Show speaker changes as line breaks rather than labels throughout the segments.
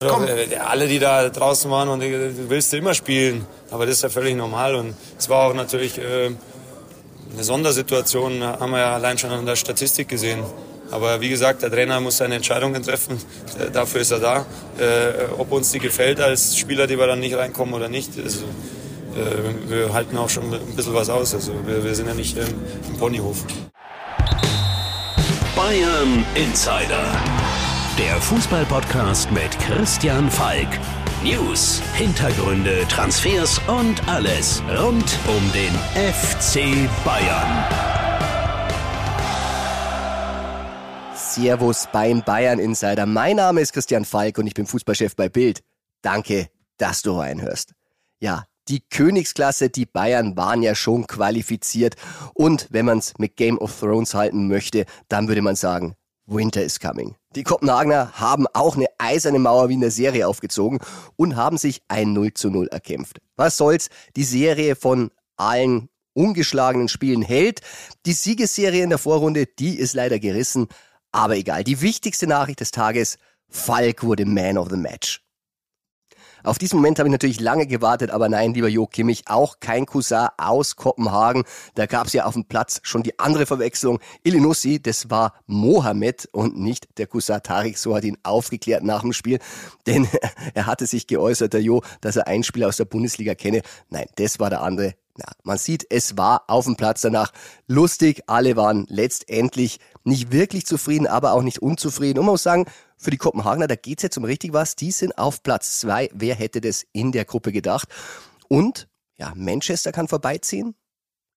Komm. Alle, die da draußen waren und du willst immer spielen, aber das ist ja völlig normal und es war auch natürlich äh, eine Sondersituation, haben wir ja allein schon an der Statistik gesehen. Aber wie gesagt, der Trainer muss seine Entscheidungen treffen. Äh, dafür ist er da. Äh, ob uns die gefällt als Spieler, die wir dann nicht reinkommen oder nicht, also, äh, wir halten auch schon ein bisschen was aus. Also wir, wir sind ja nicht ähm, im Ponyhof.
Bayern Insider. Der Fußballpodcast mit Christian Falk. News, Hintergründe, Transfers und alles rund um den FC Bayern.
Servus beim Bayern Insider. Mein Name ist Christian Falk und ich bin Fußballchef bei Bild. Danke, dass du reinhörst. Ja, die Königsklasse, die Bayern waren ja schon qualifiziert. Und wenn man es mit Game of Thrones halten möchte, dann würde man sagen, Winter is coming. Die Kopenhagener haben auch eine eiserne Mauer wie in der Serie aufgezogen und haben sich ein 0 zu 0 erkämpft. Was soll's? Die Serie von allen ungeschlagenen Spielen hält. Die Siegesserie in der Vorrunde, die ist leider gerissen. Aber egal. Die wichtigste Nachricht des Tages, Falk wurde Man of the Match. Auf diesen Moment habe ich natürlich lange gewartet, aber nein, lieber Jo Kimmich, auch kein Cousin aus Kopenhagen. Da gab es ja auf dem Platz schon die andere Verwechslung. Ilinussi, das war Mohamed und nicht der Cousin Tarik. So hat ihn aufgeklärt nach dem Spiel. Denn er hatte sich geäußert, der Jo, dass er einen Spieler aus der Bundesliga kenne. Nein, das war der andere. Ja, man sieht, es war auf dem Platz danach lustig. Alle waren letztendlich nicht wirklich zufrieden, aber auch nicht unzufrieden. Und man muss sagen, für die Kopenhagener, da geht's jetzt um richtig was. Die sind auf Platz zwei. Wer hätte das in der Gruppe gedacht? Und ja, Manchester kann vorbeiziehen.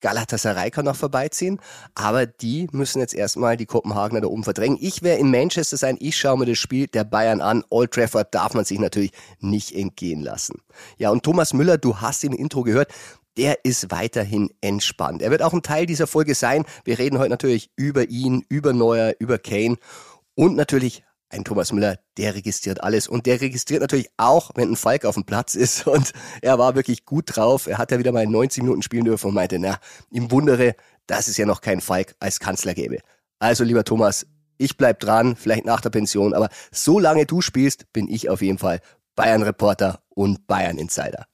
Galatasaray kann noch vorbeiziehen, aber die müssen jetzt erstmal die Kopenhagener da oben verdrängen. Ich wäre in Manchester sein, ich schaue mir das Spiel der Bayern an. Old Trafford darf man sich natürlich nicht entgehen lassen. Ja, und Thomas Müller, du hast im Intro gehört, der ist weiterhin entspannt. Er wird auch ein Teil dieser Folge sein. Wir reden heute natürlich über ihn, über Neuer, über Kane und natürlich ein Thomas Müller, der registriert alles und der registriert natürlich auch, wenn ein Falk auf dem Platz ist und er war wirklich gut drauf. Er hat ja wieder mal 90 Minuten spielen dürfen und meinte, na, ihm wundere, dass es ja noch keinen Falk als Kanzler gäbe. Also lieber Thomas, ich bleib dran, vielleicht nach der Pension, aber solange du spielst, bin ich auf jeden Fall Bayern-Reporter und Bayern-Insider.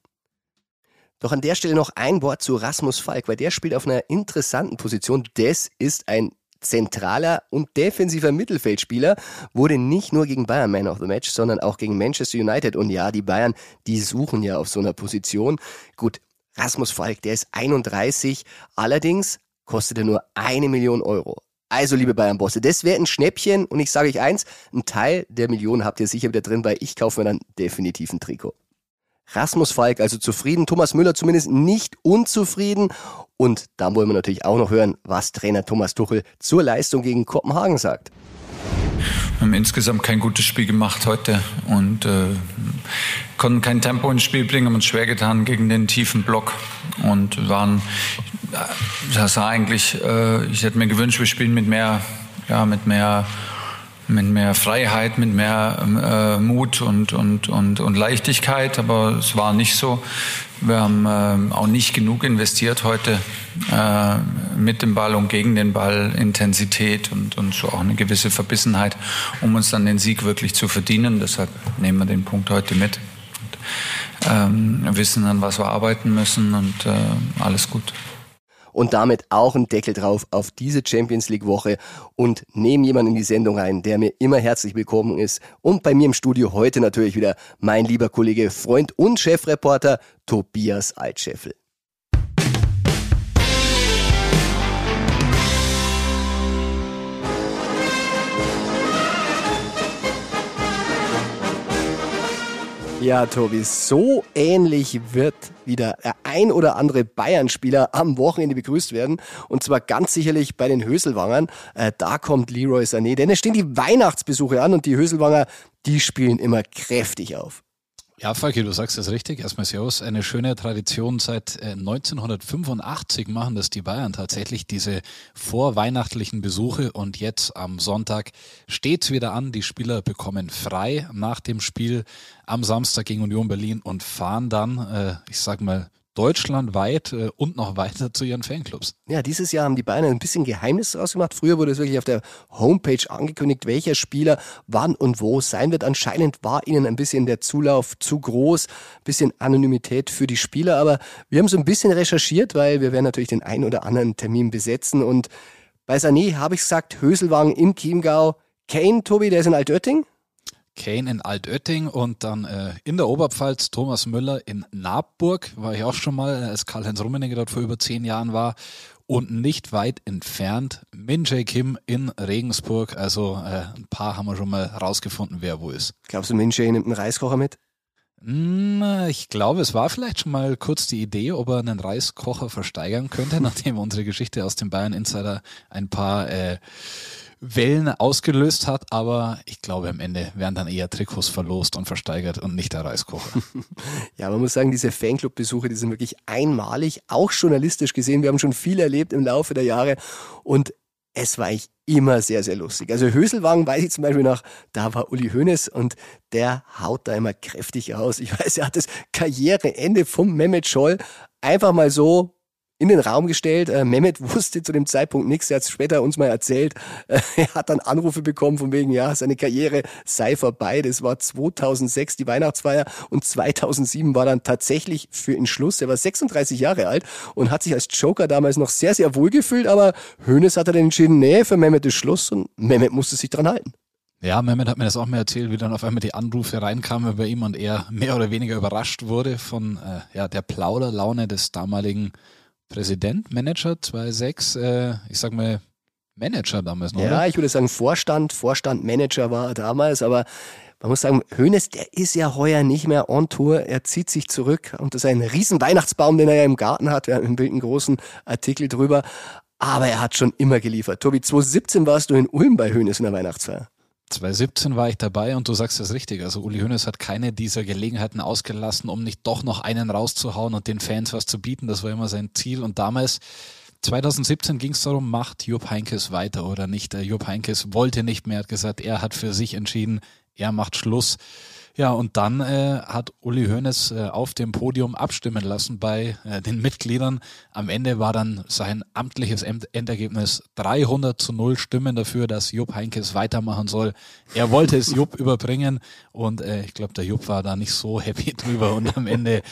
Doch an der Stelle noch ein Wort zu Rasmus Falk, weil der spielt auf einer interessanten Position. Das ist ein zentraler und defensiver Mittelfeldspieler, wurde nicht nur gegen Bayern Man of the Match, sondern auch gegen Manchester United. Und ja, die Bayern, die suchen ja auf so einer Position. Gut, Rasmus Falk, der ist 31, allerdings kostet er nur eine Million Euro. Also, liebe Bayern-Bosse, das wäre ein Schnäppchen und ich sage euch eins, ein Teil der Million habt ihr sicher wieder drin, weil ich kaufe mir dann definitiv ein Trikot. Rasmus Falk also zufrieden, Thomas Müller zumindest nicht unzufrieden. Und da wollen wir natürlich auch noch hören, was Trainer Thomas Tuchel zur Leistung gegen Kopenhagen sagt.
Wir haben insgesamt kein gutes Spiel gemacht heute und äh, konnten kein Tempo ins Spiel bringen, haben uns schwer getan gegen den tiefen Block und waren, das war eigentlich, äh, ich hätte mir gewünscht, wir spielen mit mehr, ja, mit mehr mit mehr Freiheit, mit mehr äh, Mut und, und, und, und Leichtigkeit, aber es war nicht so. Wir haben äh, auch nicht genug investiert heute äh, mit dem Ball und gegen den Ball, Intensität und, und so auch eine gewisse Verbissenheit, um uns dann den Sieg wirklich zu verdienen. Deshalb nehmen wir den Punkt heute mit. Und, ähm, wissen, an was wir arbeiten müssen und äh, alles gut
und damit auch ein Deckel drauf auf diese Champions League Woche und nehme jemanden in die Sendung rein, der mir immer herzlich willkommen ist und bei mir im Studio heute natürlich wieder mein lieber Kollege, Freund und Chefreporter Tobias Altscheffel. Ja, Tobi, so ähnlich wird wieder der ein oder andere Bayern-Spieler am Wochenende begrüßt werden. Und zwar ganz sicherlich bei den Höselwangern. Äh, da kommt Leroy Sané, denn es stehen die Weihnachtsbesuche an und die Höselwanger, die spielen immer kräftig auf.
Ja, Falki, du sagst es richtig. Erstmal Servus. Eine schöne Tradition seit 1985 äh, machen das die Bayern tatsächlich, diese vorweihnachtlichen Besuche. Und jetzt am Sonntag steht's wieder an. Die Spieler bekommen frei nach dem Spiel am Samstag gegen Union Berlin und fahren dann, äh, ich sag mal, deutschlandweit äh, und noch weiter zu ihren Fanclubs.
Ja, dieses Jahr haben die Bayern ein bisschen Geheimnis draus gemacht. Früher wurde es wirklich auf der Homepage angekündigt, welcher Spieler wann und wo sein wird. Anscheinend war ihnen ein bisschen der Zulauf zu groß, ein bisschen Anonymität für die Spieler. Aber wir haben so ein bisschen recherchiert, weil wir werden natürlich den einen oder anderen Termin besetzen. Und bei Sané habe ich gesagt, Höselwagen in Chiemgau. Kane, Tobi, der ist in Altötting.
Kane in Altötting und dann äh, in der Oberpfalz Thomas Müller in Nabburg, war ich auch schon mal, als Karl-Heinz Rummenigge dort vor über zehn Jahren war. Und nicht weit entfernt Min Jae Kim in Regensburg. Also äh, ein paar haben wir schon mal rausgefunden, wer wo ist.
Glaubst du, Min Jae nimmt einen Reiskocher mit?
Hm, ich glaube, es war vielleicht schon mal kurz die Idee, ob er einen Reiskocher versteigern könnte, nachdem unsere Geschichte aus dem Bayern Insider ein paar äh, Wellen ausgelöst hat, aber ich glaube, am Ende werden dann eher Trikots verlost und versteigert und nicht der Reiskocher.
ja, man muss sagen, diese Fanclub-Besuche, die sind wirklich einmalig, auch journalistisch gesehen. Wir haben schon viel erlebt im Laufe der Jahre und es war eigentlich immer sehr, sehr lustig. Also Höselwagen weiß ich zum Beispiel noch, da war Uli Hoeneß und der haut da immer kräftig aus. Ich weiß, er hat das Karriereende vom Mehmet Scholl einfach mal so in den Raum gestellt. Äh, Mehmet wusste zu dem Zeitpunkt nichts. Er hat es später uns mal erzählt. Äh, er hat dann Anrufe bekommen von wegen, ja, seine Karriere sei vorbei. Das war 2006 die Weihnachtsfeier und 2007 war dann tatsächlich für ihn Schluss. Er war 36 Jahre alt und hat sich als Joker damals noch sehr, sehr wohl gefühlt. Aber Hoeneß hat dann entschieden, nee, für Mehmet ist Schluss und Mehmet musste sich dran halten.
Ja, Mehmet hat mir das auch mal erzählt, wie dann auf einmal die Anrufe reinkamen bei ihm und er mehr oder weniger überrascht wurde von äh, ja, der Plauderlaune des damaligen Präsident, Manager 2006, äh, ich sag mal Manager damals noch.
Ja,
oder?
ich würde sagen Vorstand, Vorstand, Manager war er damals, aber man muss sagen, Hönes, der ist ja heuer nicht mehr on Tour. Er zieht sich zurück unter seinen riesen Weihnachtsbaum, den er ja im Garten hat. Wir haben im Bild einen großen Artikel drüber. Aber er hat schon immer geliefert. Tobi, 2017 warst du in Ulm bei Hönes in der Weihnachtsfeier.
2017 war ich dabei und du sagst das richtig. Also Uli Hoeneß hat keine dieser Gelegenheiten ausgelassen, um nicht doch noch einen rauszuhauen und den Fans was zu bieten. Das war immer sein Ziel. Und damals, 2017 ging es darum, macht Jupp Heinkes weiter oder nicht. Der Jupp Heinkes wollte nicht mehr, hat gesagt, er hat für sich entschieden, er macht Schluss. Ja, und dann äh, hat Uli Hoeneß äh, auf dem Podium abstimmen lassen bei äh, den Mitgliedern. Am Ende war dann sein amtliches Endergebnis 300 zu 0 Stimmen dafür, dass Jupp Heinkes weitermachen soll. Er wollte es Jupp überbringen und äh, ich glaube, der Jupp war da nicht so happy drüber und am Ende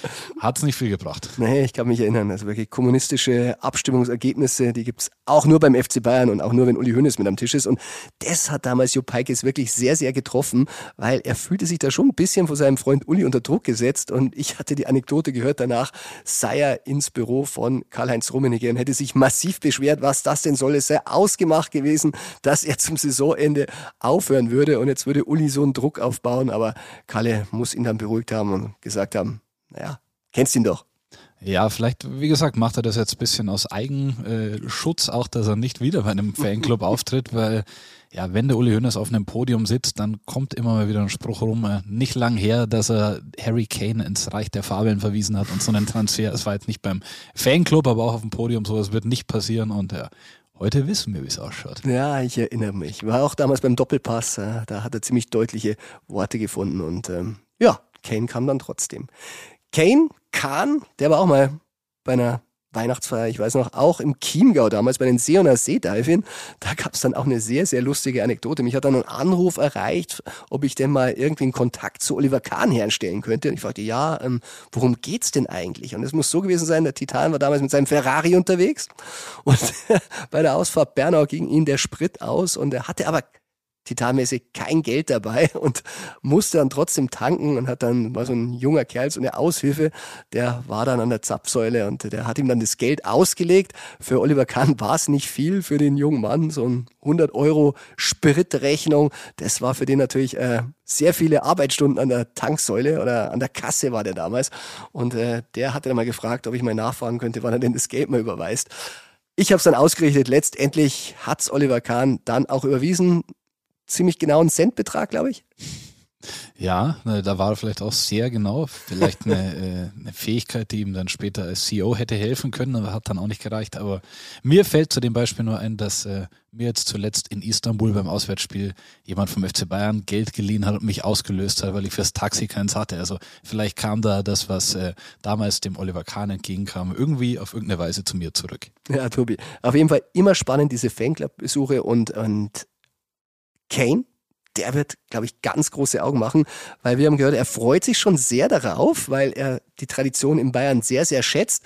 hat es nicht viel gebracht.
Nee, ich kann mich erinnern. Also wirklich kommunistische Abstimmungsergebnisse, die gibt's auch nur beim FC Bayern und auch nur, wenn Uli Hoeneß mit am Tisch ist. Und das hat damals Jupp Heinkes wirklich sehr, sehr getroffen, weil er fühlte sich da schon bisschen von seinem Freund Uli unter Druck gesetzt und ich hatte die Anekdote gehört danach, sei er ins Büro von Karl-Heinz Rummenigge und hätte sich massiv beschwert, was das denn soll. Es sei ausgemacht gewesen, dass er zum Saisonende aufhören würde und jetzt würde Uli so einen Druck aufbauen, aber Kalle muss ihn dann beruhigt haben und gesagt haben, naja, kennst ihn doch.
Ja, vielleicht, wie gesagt, macht er das jetzt ein bisschen aus Eigenschutz, auch dass er nicht wieder bei einem Fanclub auftritt, weil ja, wenn der Uli Hoeneß auf einem Podium sitzt, dann kommt immer mal wieder ein Spruch rum, äh, nicht lang her, dass er Harry Kane ins Reich der Fabeln verwiesen hat und so einen Transfer. Es war jetzt nicht beim Fanclub, aber auch auf dem Podium, sowas wird nicht passieren und ja, Heute wissen wir, wie es ausschaut.
Ja, ich erinnere mich. War auch damals beim Doppelpass, äh, da hat er ziemlich deutliche Worte gefunden und ähm, ja, Kane kam dann trotzdem. Kane, Kahn, der war auch mal bei einer Weihnachtsfeier, ich weiß noch, auch im Chiemgau damals bei den Seoner Seediving, da gab es dann auch eine sehr, sehr lustige Anekdote. Mich hat dann ein Anruf erreicht, ob ich denn mal irgendwie einen Kontakt zu Oliver Kahn herstellen könnte. Und ich fragte, ja, ähm, worum geht's denn eigentlich? Und es muss so gewesen sein, der Titan war damals mit seinem Ferrari unterwegs und bei der Ausfahrt Bernau ging ihm der Sprit aus und er hatte aber titanmäßig kein Geld dabei und musste dann trotzdem tanken und hat dann, war so ein junger Kerl, so eine Aushilfe, der war dann an der Zapfsäule und der hat ihm dann das Geld ausgelegt. Für Oliver Kahn war es nicht viel für den jungen Mann, so ein 100 Euro Spritrechnung. Das war für den natürlich äh, sehr viele Arbeitsstunden an der Tanksäule oder an der Kasse war der damals. Und äh, der hatte dann mal gefragt, ob ich mal nachfragen könnte, wann er denn das Geld mal überweist. Ich habe es dann ausgerichtet. Letztendlich hat's Oliver Kahn dann auch überwiesen ziemlich genauen Centbetrag, glaube ich.
Ja, da war er vielleicht auch sehr genau. Vielleicht eine, äh, eine Fähigkeit, die ihm dann später als CEO hätte helfen können, aber hat dann auch nicht gereicht. Aber mir fällt zu dem Beispiel nur ein, dass äh, mir jetzt zuletzt in Istanbul beim Auswärtsspiel jemand vom FC Bayern Geld geliehen hat und mich ausgelöst hat, weil ich fürs Taxi keins hatte. Also vielleicht kam da das, was äh, damals dem Oliver Kahn entgegenkam, irgendwie auf irgendeine Weise zu mir zurück.
Ja, Tobi. Auf jeden Fall immer spannend, diese Fanclub-Besuche und, und Kane der wird, glaube ich, ganz große Augen machen, weil wir haben gehört, er freut sich schon sehr darauf, weil er die Tradition in Bayern sehr, sehr schätzt.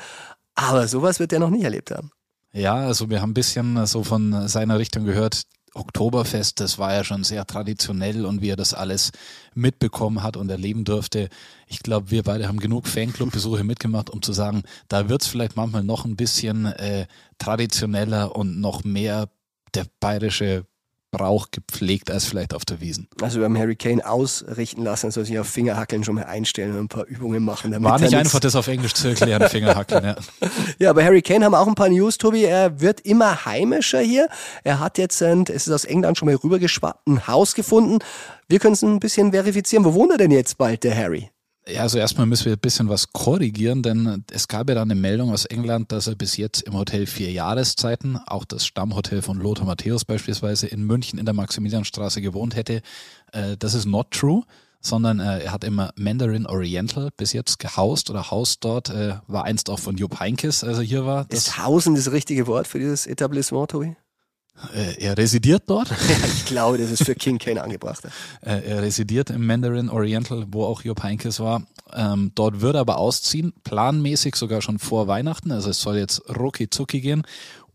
Aber sowas wird er noch nie erlebt haben.
Ja, also wir haben ein bisschen so von seiner Richtung gehört. Oktoberfest, das war ja schon sehr traditionell und wie er das alles mitbekommen hat und erleben durfte. Ich glaube, wir beide haben genug Fanclub-Besuche mitgemacht, um zu sagen, da wird es vielleicht manchmal noch ein bisschen äh, traditioneller und noch mehr der bayerische Brauch gepflegt als vielleicht auf der Wiesen.
Also wir haben Harry Kane ausrichten lassen, soll sich auf Fingerhackeln schon mal einstellen und ein paar Übungen machen.
War nicht einfach, das auf Englisch zu erklären, Fingerhackeln, ja.
ja, bei Harry Kane haben wir auch ein paar News, Tobi. Er wird immer heimischer hier. Er hat jetzt, es ist aus England schon mal rübergeschwappt, ein Haus gefunden. Wir können es ein bisschen verifizieren. Wo wohnt er denn jetzt bald, der Harry?
Ja, also erstmal müssen wir ein bisschen was korrigieren, denn es gab ja dann eine Meldung aus England, dass er bis jetzt im Hotel vier Jahreszeiten, auch das Stammhotel von Lothar Matthäus beispielsweise in München in der Maximilianstraße gewohnt hätte. Äh, das ist not true sondern äh, er hat immer Mandarin Oriental bis jetzt gehaust oder haust dort, äh, war einst auch von Jupp Heinkes, als er hier war.
Ist Hausen das richtige Wort für dieses Etablissement, Tobi?
Äh, er residiert dort.
ich glaube, das ist für King Kane angebracht.
Äh, er residiert im Mandarin Oriental, wo auch Jupp Heynckes war. Ähm, dort wird er aber ausziehen, planmäßig sogar schon vor Weihnachten. Also es soll jetzt rucki zucki gehen.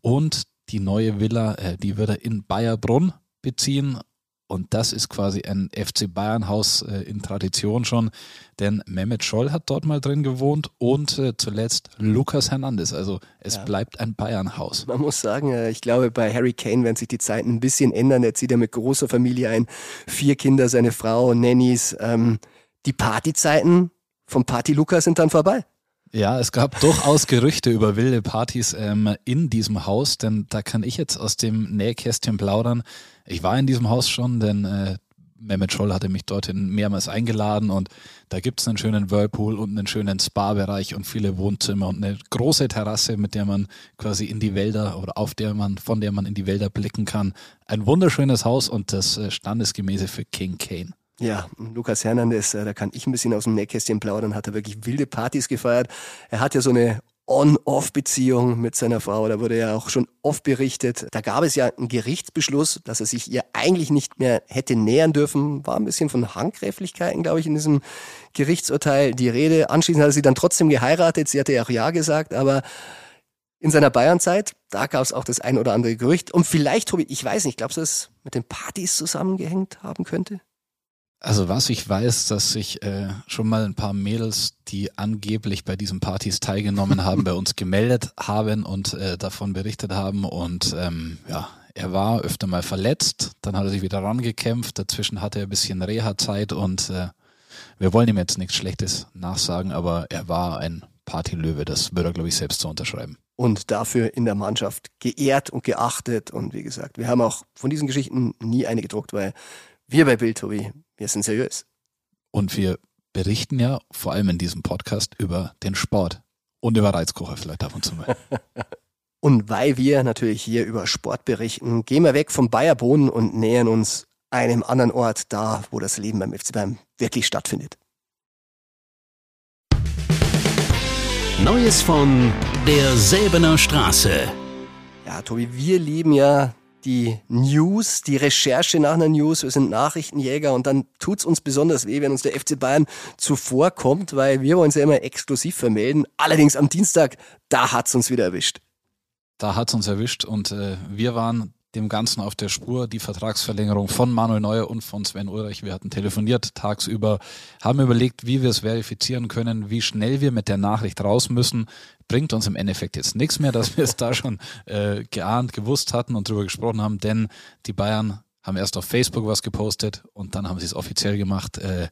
Und die neue Villa, äh, die wird er in Bayerbrunn beziehen. Und das ist quasi ein FC Bayern Haus äh, in Tradition schon, denn Mehmet Scholl hat dort mal drin gewohnt und äh, zuletzt Lukas Hernandez. Also es ja. bleibt ein Bayern Haus.
Man muss sagen, äh, ich glaube, bei Harry Kane werden sich die Zeiten ein bisschen ändern. Er zieht ja mit großer Familie ein, vier Kinder, seine Frau, Nannies. Ähm, die Partyzeiten vom Party Lukas sind dann vorbei.
Ja, es gab durchaus Gerüchte über wilde Partys ähm, in diesem Haus, denn da kann ich jetzt aus dem Nähkästchen plaudern. Ich war in diesem Haus schon, denn äh, Mehmet Scholl hatte mich dorthin mehrmals eingeladen und da gibt es einen schönen Whirlpool und einen schönen Spa-Bereich und viele Wohnzimmer und eine große Terrasse, mit der man quasi in die Wälder oder auf der man, von der man in die Wälder blicken kann. Ein wunderschönes Haus und das äh, Standesgemäße für King Kane.
Ja, Lukas Hernandez, äh, da kann ich ein bisschen aus dem Nähkästchen plaudern, hat er wirklich wilde Partys gefeiert. Er hat ja so eine On-Off-Beziehung mit seiner Frau. Da wurde ja auch schon oft berichtet. Da gab es ja einen Gerichtsbeschluss, dass er sich ihr eigentlich nicht mehr hätte nähern dürfen. War ein bisschen von Handgreiflichkeiten, glaube ich, in diesem Gerichtsurteil die Rede. Anschließend hat er sie dann trotzdem geheiratet. Sie hatte ja auch Ja gesagt, aber in seiner Bayernzeit, da gab es auch das ein oder andere Gerücht. Und vielleicht, Tobi, ich weiß nicht, glaubst du, dass es mit den Partys zusammengehängt haben könnte?
Also was ich weiß, dass sich äh, schon mal ein paar Mädels, die angeblich bei diesen Partys teilgenommen haben, bei uns gemeldet haben und äh, davon berichtet haben. Und ähm, ja, er war öfter mal verletzt, dann hat er sich wieder rangekämpft, dazwischen hatte er ein bisschen Reha-Zeit und äh, wir wollen ihm jetzt nichts Schlechtes nachsagen, aber er war ein Partylöwe, das würde er, glaube ich, selbst so unterschreiben.
Und dafür in der Mannschaft geehrt und geachtet. Und wie gesagt, wir haben auch von diesen Geschichten nie eine gedruckt, weil wir bei Bild, Tobi, wir sind seriös.
Und wir berichten ja vor allem in diesem Podcast über den Sport und über Reizkocher vielleicht ab und zu mal.
und weil wir natürlich hier über Sport berichten, gehen wir weg vom Bayerboden und nähern uns einem anderen Ort da, wo das Leben beim FC Bayern wirklich stattfindet.
Neues von der Säbener Straße.
Ja, Tobi, wir lieben ja die News, die Recherche nach einer News. Wir sind Nachrichtenjäger und dann tut's uns besonders weh, wenn uns der FC Bayern zuvorkommt, weil wir wollen es ja immer exklusiv vermelden. Allerdings am Dienstag, da hat's uns wieder erwischt.
Da hat's uns erwischt und äh, wir waren dem Ganzen auf der Spur, die Vertragsverlängerung von Manuel Neuer und von Sven Ulreich. Wir hatten telefoniert tagsüber, haben überlegt, wie wir es verifizieren können, wie schnell wir mit der Nachricht raus müssen. Bringt uns im Endeffekt jetzt nichts mehr, dass wir es da schon äh, geahnt, gewusst hatten und drüber gesprochen haben, denn die Bayern haben erst auf Facebook was gepostet und dann haben sie es offiziell gemacht. Äh,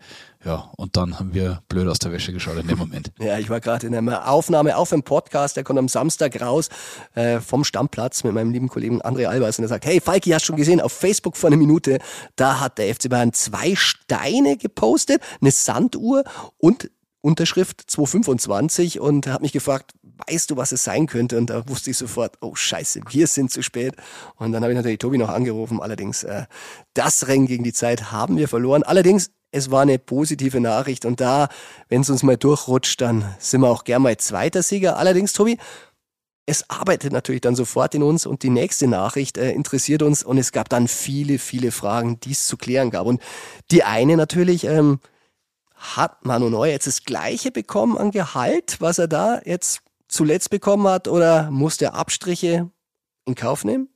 ja, und dann haben wir blöd aus der Wäsche geschaut in dem Moment.
ja, ich war gerade in einer Aufnahme auf einem Podcast, der kommt am Samstag raus äh, vom Stammplatz mit meinem lieben Kollegen André Albers und er sagt, hey Falki, hast schon gesehen, auf Facebook vor einer Minute, da hat der FC Bayern zwei Steine gepostet, eine Sanduhr und Unterschrift 225 und hat mich gefragt, weißt du, was es sein könnte? Und da wusste ich sofort, oh scheiße, wir sind zu spät. Und dann habe ich natürlich Tobi noch angerufen. Allerdings, äh, das Rennen gegen die Zeit haben wir verloren. Allerdings, es war eine positive Nachricht. Und da, wenn es uns mal durchrutscht, dann sind wir auch gern mal zweiter Sieger. Allerdings, Tobi, es arbeitet natürlich dann sofort in uns und die nächste Nachricht äh, interessiert uns und es gab dann viele, viele Fragen, die es zu klären gab. Und die eine natürlich, ähm, hat Manu Neu jetzt das gleiche bekommen an Gehalt, was er da jetzt zuletzt bekommen hat, oder muss der Abstriche in Kauf nehmen?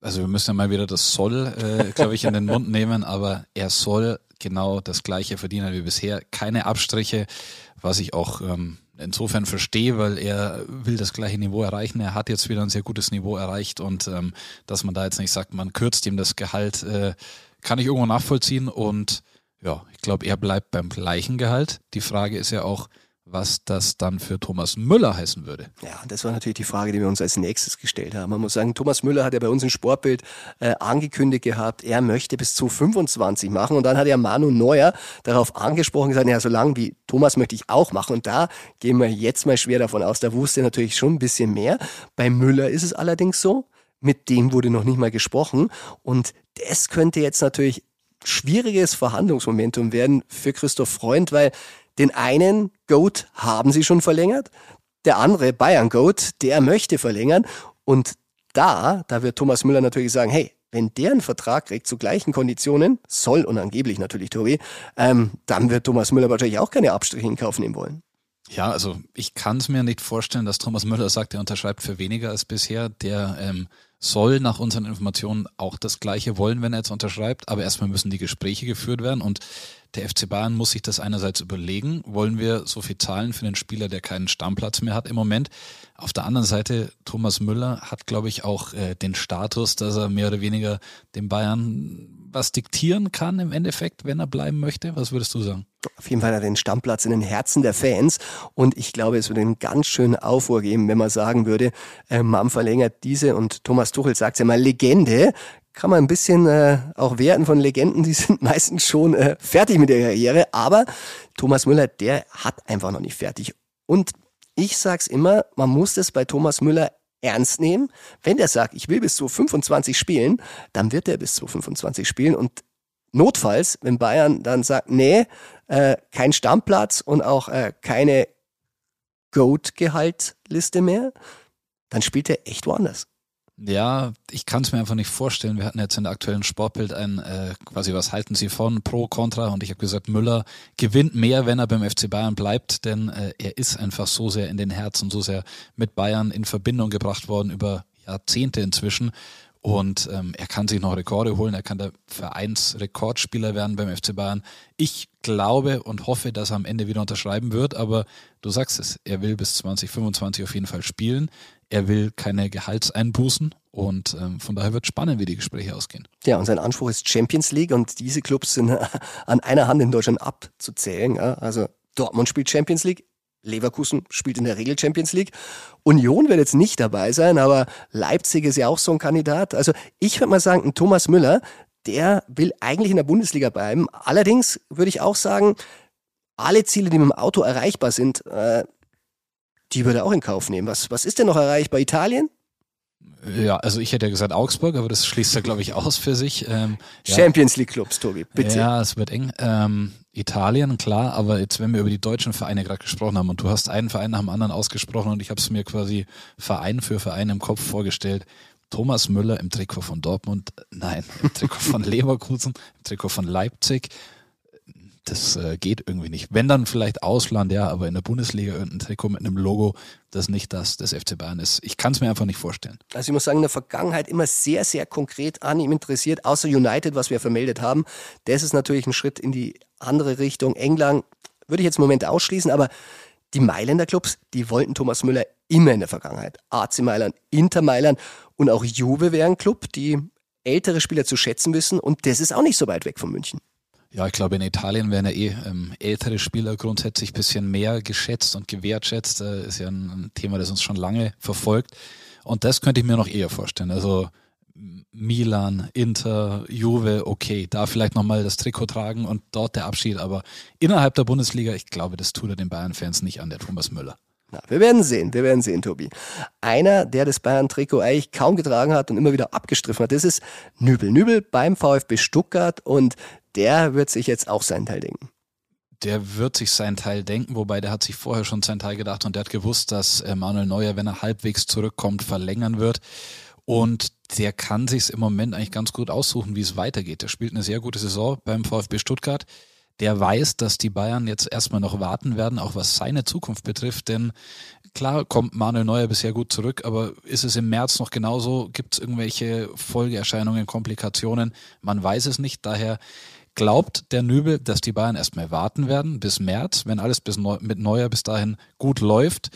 Also wir müssen ja mal wieder das soll, äh, glaube ich, in den Mund nehmen, aber er soll genau das gleiche verdienen wie bisher. Keine Abstriche, was ich auch ähm, insofern verstehe, weil er will das gleiche Niveau erreichen. Er hat jetzt wieder ein sehr gutes Niveau erreicht und ähm, dass man da jetzt nicht sagt, man kürzt ihm das Gehalt, äh, kann ich irgendwo nachvollziehen und ja, ich glaube, er bleibt beim gleichen Gehalt. Die Frage ist ja auch, was das dann für Thomas Müller heißen würde.
Ja, das war natürlich die Frage, die wir uns als nächstes gestellt haben. Man muss sagen, Thomas Müller hat ja bei uns im Sportbild äh, angekündigt gehabt, er möchte bis zu 25 machen und dann hat ja Manu Neuer darauf angesprochen gesagt, ja, so lange wie Thomas möchte ich auch machen und da gehen wir jetzt mal schwer davon aus, da wusste er natürlich schon ein bisschen mehr. Bei Müller ist es allerdings so, mit dem wurde noch nicht mal gesprochen und das könnte jetzt natürlich schwieriges Verhandlungsmomentum werden für Christoph Freund, weil den einen Goat haben sie schon verlängert, der andere Bayern Goat, der möchte verlängern und da, da wird Thomas Müller natürlich sagen, hey, wenn der einen Vertrag kriegt zu gleichen Konditionen, soll und angeblich natürlich Tobi, ähm, dann wird Thomas Müller wahrscheinlich auch keine Abstriche in Kauf nehmen wollen.
Ja, also ich kann es mir nicht vorstellen, dass Thomas Müller sagt, er unterschreibt für weniger als bisher. Der ähm, soll nach unseren Informationen auch das Gleiche wollen, wenn er jetzt unterschreibt. Aber erstmal müssen die Gespräche geführt werden und der FC Bayern muss sich das einerseits überlegen. Wollen wir so viel zahlen für einen Spieler, der keinen Stammplatz mehr hat im Moment? Auf der anderen Seite, Thomas Müller hat, glaube ich, auch äh, den Status, dass er mehr oder weniger dem Bayern was diktieren kann im Endeffekt, wenn er bleiben möchte. Was würdest du sagen?
Auf jeden Fall hat er den Stammplatz in den Herzen der Fans und ich glaube, es würde einen ganz schönen Aufruhr geben, wenn man sagen würde, äh, man verlängert diese und Thomas Tuchel sagt ja mal Legende, kann man ein bisschen äh, auch werten von Legenden, die sind meistens schon äh, fertig mit der Karriere, aber Thomas Müller, der hat einfach noch nicht fertig. Und ich sag's immer, man muss das bei Thomas Müller ernst nehmen. Wenn der sagt, ich will bis zu 25 spielen, dann wird er bis zu 25 spielen und notfalls, wenn Bayern dann sagt, nee, äh, kein Stammplatz und auch äh, keine Goat-Gehaltliste mehr, dann spielt er echt woanders.
Ja, ich kann es mir einfach nicht vorstellen. Wir hatten jetzt in der aktuellen Sportbild ein äh, quasi, was halten Sie von Pro, Contra? Und ich habe gesagt, Müller gewinnt mehr, wenn er beim FC Bayern bleibt, denn äh, er ist einfach so sehr in den Herzen, so sehr mit Bayern in Verbindung gebracht worden über Jahrzehnte inzwischen. Und ähm, er kann sich noch Rekorde holen, er kann der Vereinsrekordspieler werden beim FC Bayern. Ich glaube und hoffe, dass er am Ende wieder unterschreiben wird, aber du sagst es, er will bis 2025 auf jeden Fall spielen. Er will keine Gehaltseinbußen und ähm, von daher wird spannend, wie die Gespräche ausgehen.
Ja, und sein Anspruch ist Champions League und diese Clubs sind an einer Hand in Deutschland abzuzählen. Also Dortmund spielt Champions League, Leverkusen spielt in der Regel Champions League. Union wird jetzt nicht dabei sein, aber Leipzig ist ja auch so ein Kandidat. Also ich würde mal sagen, Thomas Müller, der will eigentlich in der Bundesliga bleiben. Allerdings würde ich auch sagen, alle Ziele, die mit dem Auto erreichbar sind, äh, die würde er auch in Kauf nehmen. Was, was ist denn noch erreichbar? Italien?
Ja, also ich hätte ja gesagt Augsburg, aber das schließt er, glaube ich, aus für sich. Ähm,
Champions League Clubs, Tobi, bitte.
Ja, es wird eng. Ähm, Italien, klar, aber jetzt, wenn wir über die deutschen Vereine gerade gesprochen haben und du hast einen Verein nach dem anderen ausgesprochen und ich habe es mir quasi Verein für Verein im Kopf vorgestellt. Thomas Müller im Trikot von Dortmund, nein, im Trikot von Leverkusen, im Trikot von Leipzig, das äh, geht irgendwie nicht. Wenn dann vielleicht Ausland, ja, aber in der Bundesliga irgendein Trikot mit einem Logo, das nicht das des FC Bayern ist. Ich kann es mir einfach nicht vorstellen.
Also ich muss sagen, in der Vergangenheit immer sehr, sehr konkret an ihm interessiert, außer United, was wir vermeldet haben. Das ist natürlich ein Schritt in die andere Richtung. England würde ich jetzt im Moment ausschließen, aber die Mailänder Clubs, die wollten Thomas Müller immer in der Vergangenheit. AC Mailand, Inter Mailand und auch Juve wäre ein Club, die ältere Spieler zu schätzen wissen und das ist auch nicht so weit weg von München.
Ja, ich glaube, in Italien werden ja eh ähm, ältere Spieler grundsätzlich ein bisschen mehr geschätzt und gewertschätzt. Das ist ja ein, ein Thema, das uns schon lange verfolgt. Und das könnte ich mir noch eher vorstellen. Also Milan, Inter, Juve, okay, da vielleicht nochmal das Trikot tragen und dort der Abschied, aber innerhalb der Bundesliga, ich glaube, das tut er den Bayern-Fans nicht an, der Thomas Müller.
Na, wir werden sehen, wir werden sehen, Tobi. Einer, der das Bayern-Trikot eigentlich kaum getragen hat und immer wieder abgestriffen hat, das ist Nübel. Nübel beim VfB Stuttgart und der wird sich jetzt auch seinen Teil denken
der wird sich seinen Teil denken, wobei der hat sich vorher schon seinen Teil gedacht und der hat gewusst, dass äh, Manuel Neuer, wenn er halbwegs zurückkommt, verlängern wird. Und der kann sich im Moment eigentlich ganz gut aussuchen, wie es weitergeht. Der spielt eine sehr gute Saison beim VfB Stuttgart. Der weiß, dass die Bayern jetzt erstmal noch warten werden, auch was seine Zukunft betrifft. Denn klar kommt Manuel Neuer bisher gut zurück, aber ist es im März noch genauso? Gibt es irgendwelche Folgeerscheinungen, Komplikationen? Man weiß es nicht. Daher glaubt der Nübel, dass die Bayern erstmal warten werden bis März, wenn alles bis Neu mit Neuer bis dahin gut läuft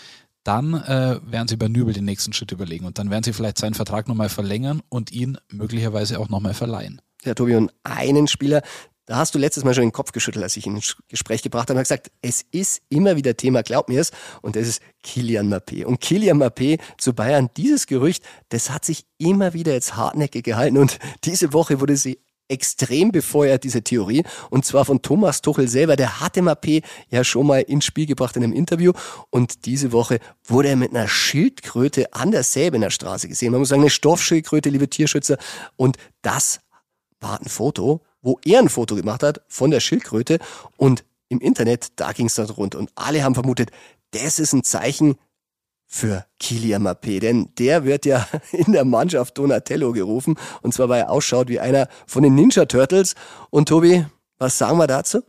dann äh, werden sie bei Nübel den nächsten Schritt überlegen und dann werden sie vielleicht seinen Vertrag nochmal verlängern und ihn möglicherweise auch nochmal verleihen.
Ja, Tobi, und einen Spieler, da hast du letztes Mal schon den Kopf geschüttelt, als ich ihn ins Gespräch gebracht habe und gesagt, es ist immer wieder Thema, glaub mir es, und das ist Kilian Mappé. Und Kilian Mappé zu Bayern, dieses Gerücht, das hat sich immer wieder jetzt hartnäckig gehalten und diese Woche wurde sie extrem befeuert, diese Theorie. Und zwar von Thomas Tuchel selber. Der hatte Mappé ja schon mal ins Spiel gebracht in einem Interview. Und diese Woche wurde er mit einer Schildkröte an der Straße gesehen. Man muss sagen, eine Stoffschildkröte, liebe Tierschützer. Und das war ein Foto, wo er ein Foto gemacht hat von der Schildkröte. Und im Internet, da ging es dann rund. Und alle haben vermutet, das ist ein Zeichen für Kilian Mappé, denn der wird ja in der Mannschaft Donatello gerufen und zwar weil er ausschaut wie einer von den Ninja Turtles. Und Tobi, was sagen wir dazu?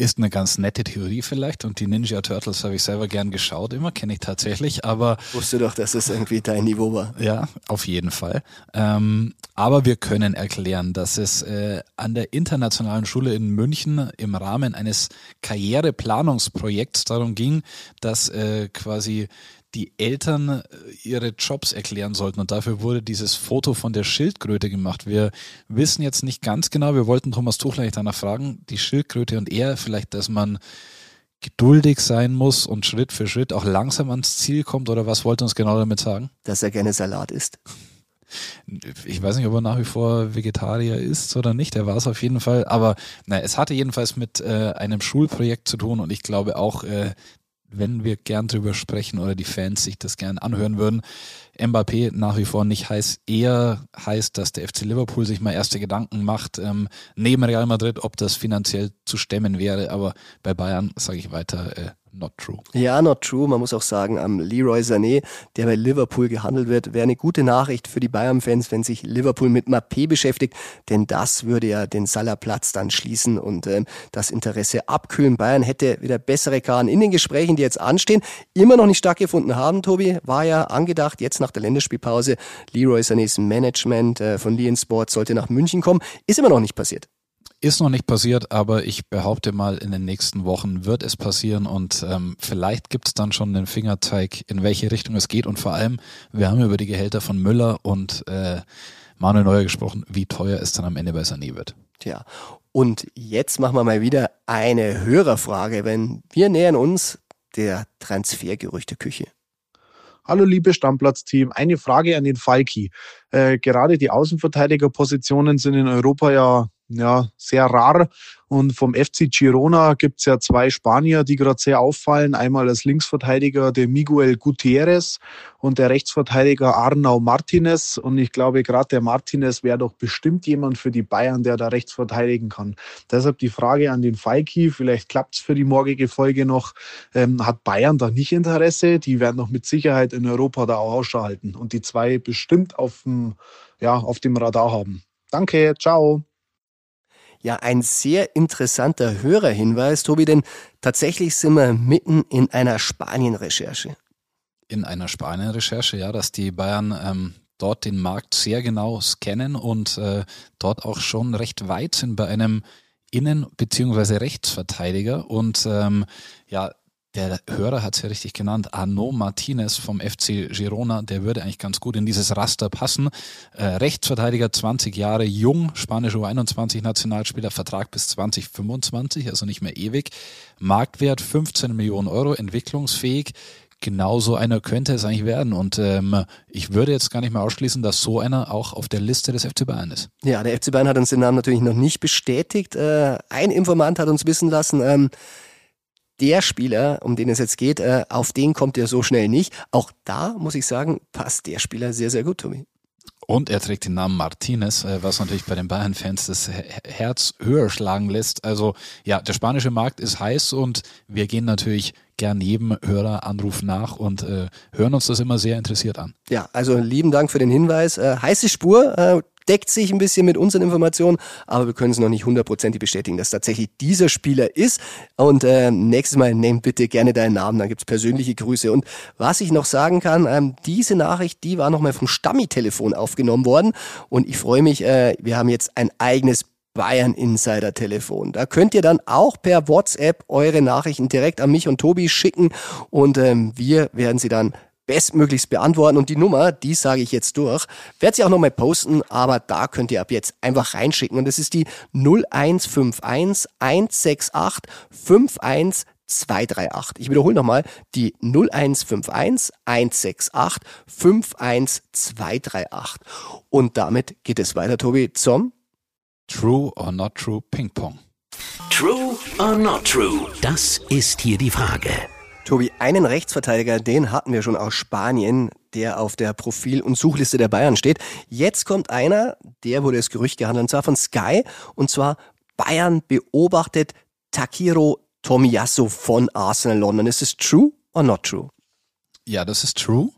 Ist eine ganz nette Theorie vielleicht und die Ninja Turtles habe ich selber gern geschaut, immer kenne ich tatsächlich, aber
wusste doch, dass es irgendwie dein Niveau war.
Ja, auf jeden Fall. Ähm, aber wir können erklären, dass es äh, an der internationalen Schule in München im Rahmen eines Karriereplanungsprojekts darum ging, dass äh, quasi die Eltern äh, ihre Jobs erklären sollten. Und dafür wurde dieses Foto von der Schildkröte gemacht. Wir wissen jetzt nicht ganz genau, wir wollten Thomas Tuchler danach fragen, die Schildkröte und er, vielleicht, dass man geduldig sein muss und Schritt für Schritt auch langsam ans Ziel kommt oder was wollte uns genau damit sagen?
Dass er gerne Salat isst.
Ich weiß nicht, ob er nach wie vor Vegetarier ist oder nicht. Er war es auf jeden Fall. Aber na, es hatte jedenfalls mit äh, einem Schulprojekt zu tun und ich glaube auch, äh, wenn wir gern drüber sprechen oder die Fans sich das gern anhören würden. Mbappé nach wie vor nicht heißt, eher heißt, dass der FC Liverpool sich mal erste Gedanken macht, ähm, neben Real Madrid, ob das finanziell zu stemmen wäre. Aber bei Bayern sage ich weiter, äh, not true.
Ja, not true. Man muss auch sagen, am Leroy Sané, der bei Liverpool gehandelt wird, wäre eine gute Nachricht für die Bayern-Fans, wenn sich Liverpool mit Mappé beschäftigt, denn das würde ja den Salah-Platz dann schließen und äh, das Interesse abkühlen. Bayern hätte wieder bessere Karten in den Gesprächen, die jetzt anstehen, immer noch nicht stattgefunden haben. Tobi war ja angedacht, jetzt nach der Länderspielpause, Leroy Sanés Management äh, von Lien Sport sollte nach München kommen, ist immer noch nicht passiert.
Ist noch nicht passiert, aber ich behaupte mal, in den nächsten Wochen wird es passieren und ähm, vielleicht gibt es dann schon den Fingerzeig, in welche Richtung es geht. Und vor allem, wir haben über die Gehälter von Müller und äh, Manuel Neuer gesprochen, wie teuer es dann am Ende bei Sané wird.
Tja, und jetzt machen wir mal wieder eine Hörerfrage, wenn wir nähern uns der Transfergerüchteküche.
Hallo liebe Stammplatz-Team, eine Frage an den Falki. Äh, gerade die Außenverteidigerpositionen sind in Europa ja ja, sehr rar. Und vom FC Girona gibt's ja zwei Spanier, die gerade sehr auffallen. Einmal als Linksverteidiger der Miguel Gutierrez und der Rechtsverteidiger Arnau Martinez. Und ich glaube, gerade der Martinez wäre doch bestimmt jemand für die Bayern, der da rechts verteidigen kann. Deshalb die Frage an den Falki, vielleicht klappt's für die morgige Folge noch. Ähm, hat Bayern da nicht Interesse? Die werden doch mit Sicherheit in Europa da auch Ausschau halten und die zwei bestimmt auf dem, ja, auf dem Radar haben. Danke, ciao.
Ja, ein sehr interessanter Hörerhinweis, Tobi, denn tatsächlich sind wir mitten in einer Spanien-Recherche.
In einer Spanien-Recherche, ja, dass die Bayern ähm, dort den Markt sehr genau scannen und äh, dort auch schon recht weit sind bei einem Innen- bzw. Rechtsverteidiger. Und ähm, ja, der Hörer hat es ja richtig genannt, Arnaud Martinez vom FC Girona, der würde eigentlich ganz gut in dieses Raster passen. Äh, Rechtsverteidiger, 20 Jahre, jung, spanische U21 Nationalspieler, Vertrag bis 2025, also nicht mehr ewig. Marktwert 15 Millionen Euro, entwicklungsfähig. Genauso einer könnte es eigentlich werden. Und ähm, ich würde jetzt gar nicht mehr ausschließen, dass so einer auch auf der Liste des FC Bayern ist.
Ja, der FC Bayern hat uns den Namen natürlich noch nicht bestätigt. Äh, ein Informant hat uns wissen lassen, ähm, der Spieler, um den es jetzt geht, äh, auf den kommt er so schnell nicht. Auch da muss ich sagen, passt der Spieler sehr, sehr gut, Tobi.
Und er trägt den Namen Martinez, äh, was natürlich bei den Bayern-Fans das Herz höher schlagen lässt. Also ja, der spanische Markt ist heiß und wir gehen natürlich gern jedem Höreranruf nach und äh, hören uns das immer sehr interessiert an.
Ja, also lieben Dank für den Hinweis. Äh, heiße Spur, äh, deckt sich ein bisschen mit unseren Informationen, aber wir können es noch nicht hundertprozentig bestätigen, dass tatsächlich dieser Spieler ist. Und äh, nächstes Mal nehmt bitte gerne deinen Namen, dann gibt's persönliche Grüße. Und was ich noch sagen kann, ähm, diese Nachricht, die war nochmal vom Stammi-Telefon aufgenommen worden. Und ich freue mich, äh, wir haben jetzt ein eigenes Bayern Insider Telefon. Da könnt ihr dann auch per WhatsApp eure Nachrichten direkt an mich und Tobi schicken und ähm, wir werden sie dann bestmöglichst beantworten. Und die Nummer, die sage ich jetzt durch. Werde sie auch nochmal posten, aber da könnt ihr ab jetzt einfach reinschicken. Und das ist die 0151 168 51 238. Ich wiederhole nochmal die 0151 168 51238. Und damit geht es weiter, Tobi, zum
True or not true Ping Pong.
True or not true? Das ist hier die Frage.
Tobi, einen Rechtsverteidiger, den hatten wir schon aus Spanien, der auf der Profil- und Suchliste der Bayern steht. Jetzt kommt einer, der wurde das Gerücht gehandelt, und zwar von Sky, und zwar Bayern beobachtet Takiro Tomiyasu von Arsenal London. Ist es true or not true?
Ja, das ist true.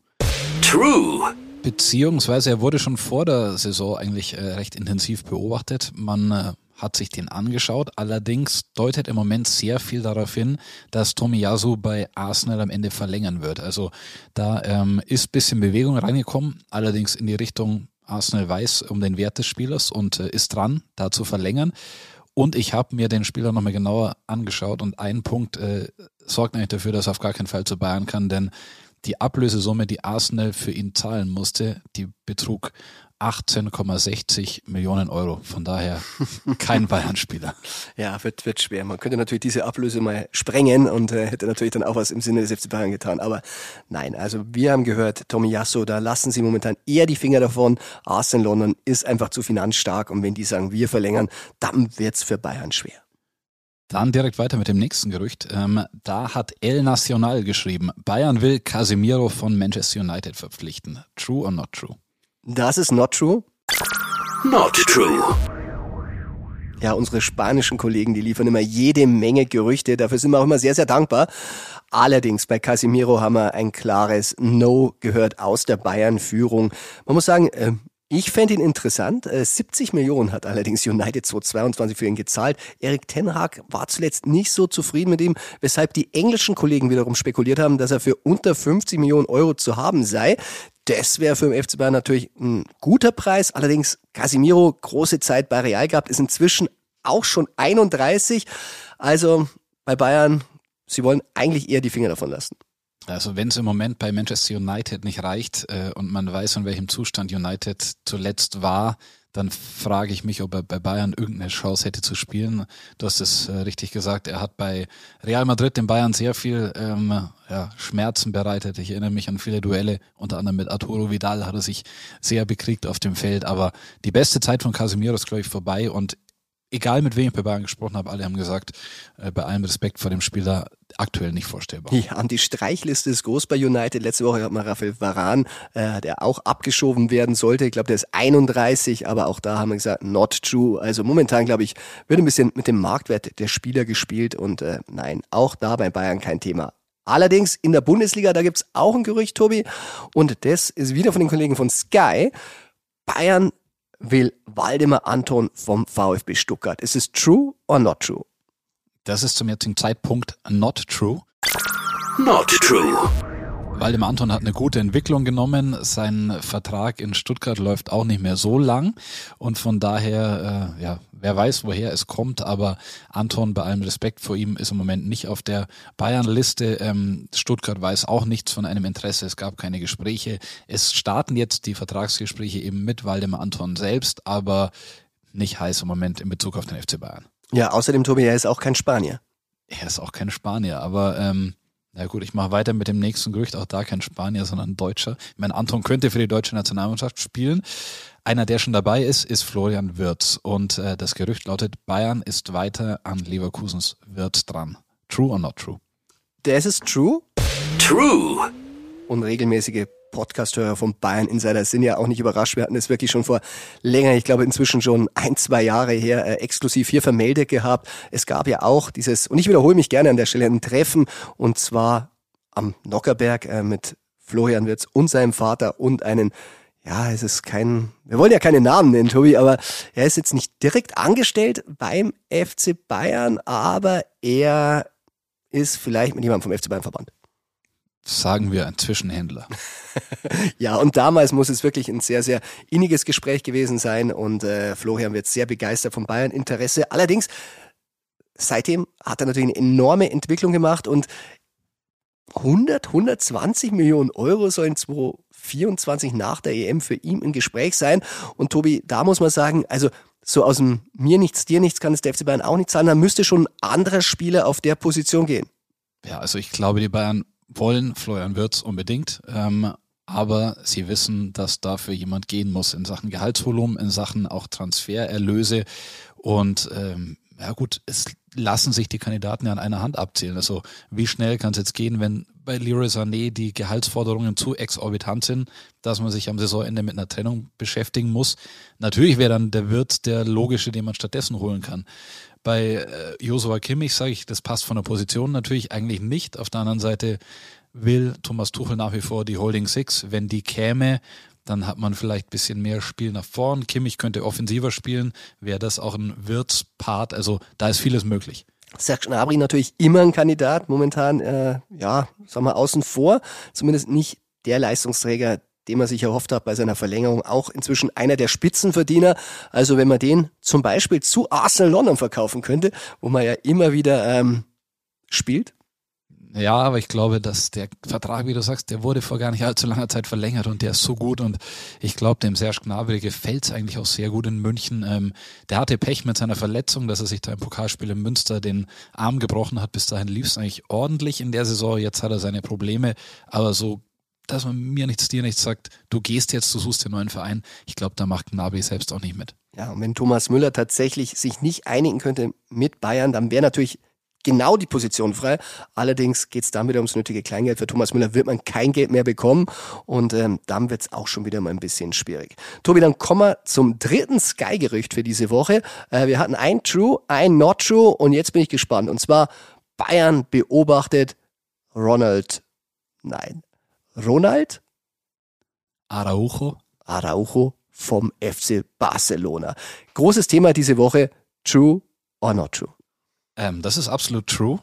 True.
Beziehungsweise er wurde schon vor der Saison eigentlich äh, recht intensiv beobachtet. Man äh, hat sich den angeschaut. Allerdings deutet im Moment sehr viel darauf hin, dass Tomiyasu bei Arsenal am Ende verlängern wird. Also da ähm, ist bisschen Bewegung reingekommen, allerdings in die Richtung Arsenal weiß um den Wert des Spielers und äh, ist dran, da zu verlängern. Und ich habe mir den Spieler nochmal genauer angeschaut und ein Punkt äh, sorgt eigentlich dafür, dass er auf gar keinen Fall zu Bayern kann, denn die Ablösesumme, die Arsenal für ihn zahlen musste, die betrug 18,60 Millionen Euro. Von daher kein Bayern-Spieler.
ja, wird, wird schwer. Man könnte natürlich diese Ablöse mal sprengen und äh, hätte natürlich dann auch was im Sinne des FC Bayern getan. Aber nein, also wir haben gehört, Tommy Yasso, da lassen sie momentan eher die Finger davon. Arsenal London ist einfach zu finanzstark und wenn die sagen, wir verlängern, dann wird's für Bayern schwer.
Dann direkt weiter mit dem nächsten Gerücht. Ähm, da hat El Nacional geschrieben, Bayern will Casemiro von Manchester United verpflichten. True or not true?
Das ist not true.
Not true.
Ja, unsere spanischen Kollegen, die liefern immer jede Menge Gerüchte. Dafür sind wir auch immer sehr, sehr dankbar. Allerdings bei Casimiro haben wir ein klares No gehört aus der Bayern-Führung. Man muss sagen, äh, ich fände ihn interessant. 70 äh, Millionen hat allerdings United 2022 für ihn gezahlt. Erik Ten Hag war zuletzt nicht so zufrieden mit ihm, weshalb die englischen Kollegen wiederum spekuliert haben, dass er für unter 50 Millionen Euro zu haben sei. Das wäre für den FC Bayern natürlich ein guter Preis. Allerdings Casimiro, große Zeit bei Real gehabt, ist inzwischen auch schon 31. Also bei Bayern, sie wollen eigentlich eher die Finger davon lassen.
Also wenn es im Moment bei Manchester United nicht reicht äh, und man weiß, in welchem Zustand United zuletzt war, dann frage ich mich, ob er bei Bayern irgendeine Chance hätte zu spielen. Du hast es äh, richtig gesagt, er hat bei Real Madrid den Bayern sehr viel ähm, ja, Schmerzen bereitet. Ich erinnere mich an viele Duelle, unter anderem mit Arturo Vidal hat er sich sehr bekriegt auf dem Feld. Aber die beste Zeit von Casemiro ist, glaube ich, vorbei und egal mit wem ich bei Bayern gesprochen habe, alle haben gesagt, äh, bei allem Respekt vor dem Spieler, aktuell nicht vorstellbar.
Ja, und die Streichliste ist groß bei United. Letzte Woche hat man Raphael Varan, äh, der auch abgeschoben werden sollte. Ich glaube, der ist 31, aber auch da haben wir gesagt, not true. Also momentan, glaube ich, wird ein bisschen mit dem Marktwert der Spieler gespielt und äh, nein, auch da bei Bayern kein Thema. Allerdings in der Bundesliga, da gibt's auch ein Gerücht, Tobi, und das ist wieder von den Kollegen von Sky. Bayern will Waldemar Anton vom VfB Stuttgart. Ist es true or not true?
Das ist zum jetzigen Zeitpunkt not true.
Not true.
Waldemar Anton hat eine gute Entwicklung genommen. Sein Vertrag in Stuttgart läuft auch nicht mehr so lang. Und von daher, äh, ja, wer weiß, woher es kommt. Aber Anton, bei allem Respekt vor ihm, ist im Moment nicht auf der Bayern-Liste. Ähm, Stuttgart weiß auch nichts von einem Interesse. Es gab keine Gespräche. Es starten jetzt die Vertragsgespräche eben mit Waldemar Anton selbst, aber nicht heiß im Moment in Bezug auf den FC Bayern.
Ja, außerdem, Tobi, er ist auch kein Spanier.
Er ist auch kein Spanier, aber ähm, na gut, ich mache weiter mit dem nächsten Gerücht. Auch da kein Spanier, sondern ein Deutscher. Ich meine, Anton könnte für die deutsche Nationalmannschaft spielen. Einer, der schon dabei ist, ist Florian Wirtz. Und äh, das Gerücht lautet, Bayern ist weiter an Leverkusens Wirtz dran. True or not true?
Das ist true.
True.
Unregelmäßige Podcast-Hörer vom Bayern Insider sind ja auch nicht überrascht. Wir hatten es wirklich schon vor länger, ich glaube inzwischen schon ein, zwei Jahre her, äh, exklusiv hier vermeldet gehabt. Es gab ja auch dieses, und ich wiederhole mich gerne an der Stelle, ein Treffen und zwar am Nockerberg äh, mit Florian Wirz und seinem Vater und einen ja, es ist kein, wir wollen ja keine Namen nennen, Tobi, aber er ist jetzt nicht direkt angestellt beim FC Bayern, aber er ist vielleicht mit jemandem vom FC Bayern verbannt
sagen wir ein Zwischenhändler.
ja, und damals muss es wirklich ein sehr, sehr inniges Gespräch gewesen sein und äh, Florian wird sehr begeistert vom Bayern-Interesse. Allerdings, seitdem hat er natürlich eine enorme Entwicklung gemacht und 100, 120 Millionen Euro sollen 2024 nach der EM für ihn im Gespräch sein. Und Tobi, da muss man sagen, also so aus dem mir nichts, dir nichts kann es der FC Bayern auch nicht zahlen. Da müsste schon ein anderer Spieler auf der Position gehen.
Ja, also ich glaube, die Bayern wollen Florian Wirtz unbedingt, ähm, aber sie wissen, dass dafür jemand gehen muss in Sachen Gehaltsvolumen, in Sachen auch Transfererlöse und ähm, ja gut, es lassen sich die Kandidaten ja an einer Hand abzählen. Also wie schnell kann es jetzt gehen, wenn bei Leroy Sané die Gehaltsforderungen zu exorbitant sind, dass man sich am Saisonende mit einer Trennung beschäftigen muss. Natürlich wäre dann der Wirt der logische, den man stattdessen holen kann. Bei äh, Josua Kimmich sage ich, das passt von der Position natürlich eigentlich nicht. Auf der anderen Seite will Thomas Tuchel nach wie vor die Holding Six. Wenn die käme, dann hat man vielleicht bisschen mehr Spiel nach vorn. Kimmich könnte offensiver spielen, wäre das auch ein Wirtspart. Also da ist vieles möglich.
Serge Gnabry natürlich immer ein Kandidat, momentan, äh, ja, sagen wir außen vor, zumindest nicht der Leistungsträger, den man sich erhofft hat bei seiner Verlängerung, auch inzwischen einer der Spitzenverdiener. Also wenn man den zum Beispiel zu Arsenal London verkaufen könnte, wo man ja immer wieder ähm, spielt.
Ja, aber ich glaube, dass der Vertrag, wie du sagst, der wurde vor gar nicht allzu langer Zeit verlängert und der ist so gut und ich glaube, dem Serge Gnabry gefällt es eigentlich auch sehr gut in München. Ähm, der hatte Pech mit seiner Verletzung, dass er sich da im Pokalspiel in Münster den Arm gebrochen hat. Bis dahin lief es eigentlich ordentlich in der Saison. Jetzt hat er seine Probleme, aber so dass man mir nichts, dir nichts sagt, du gehst jetzt, du suchst den neuen Verein. Ich glaube, da macht Nabi selbst auch nicht mit.
Ja, und wenn Thomas Müller tatsächlich sich nicht einigen könnte mit Bayern, dann wäre natürlich genau die Position frei. Allerdings geht es dann wieder ums nötige Kleingeld. Für Thomas Müller wird man kein Geld mehr bekommen und ähm, dann wird es auch schon wieder mal ein bisschen schwierig. Tobi, dann kommen wir zum dritten Sky-Gerücht für diese Woche. Äh, wir hatten ein True, ein Not True und jetzt bin ich gespannt. Und zwar Bayern beobachtet Ronald, nein, Ronald
Araujo.
Araujo vom FC Barcelona. Großes Thema diese Woche, true or not true?
Ähm, das ist absolut true.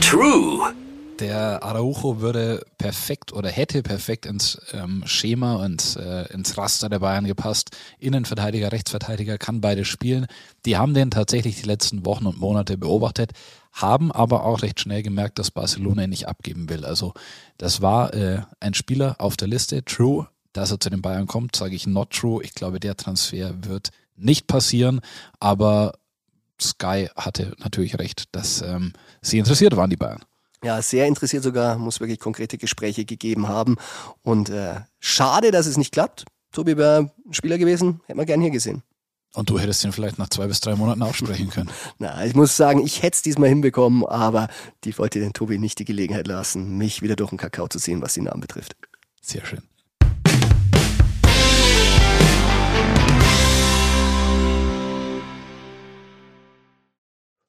True.
Der Araujo würde perfekt oder hätte perfekt ins ähm, Schema und äh, ins Raster der Bayern gepasst. Innenverteidiger, Rechtsverteidiger kann beide spielen. Die haben den tatsächlich die letzten Wochen und Monate beobachtet, haben aber auch recht schnell gemerkt, dass Barcelona ihn nicht abgeben will. Also das war äh, ein Spieler auf der Liste. True, dass er zu den Bayern kommt, sage ich not true. Ich glaube, der Transfer wird nicht passieren, aber Sky hatte natürlich recht, dass ähm, sie interessiert waren, die Bayern.
Ja, sehr interessiert sogar, muss wirklich konkrete Gespräche gegeben haben. Und äh, schade, dass es nicht klappt. Tobi wäre ein Spieler gewesen, hätten wir gern hier gesehen.
Und du hättest ihn vielleicht nach zwei bis drei Monaten aussprechen können.
Na, ich muss sagen, ich hätte es diesmal hinbekommen, aber die wollte den Tobi nicht die Gelegenheit lassen, mich wieder durch den Kakao zu ziehen, was die Namen betrifft.
Sehr schön.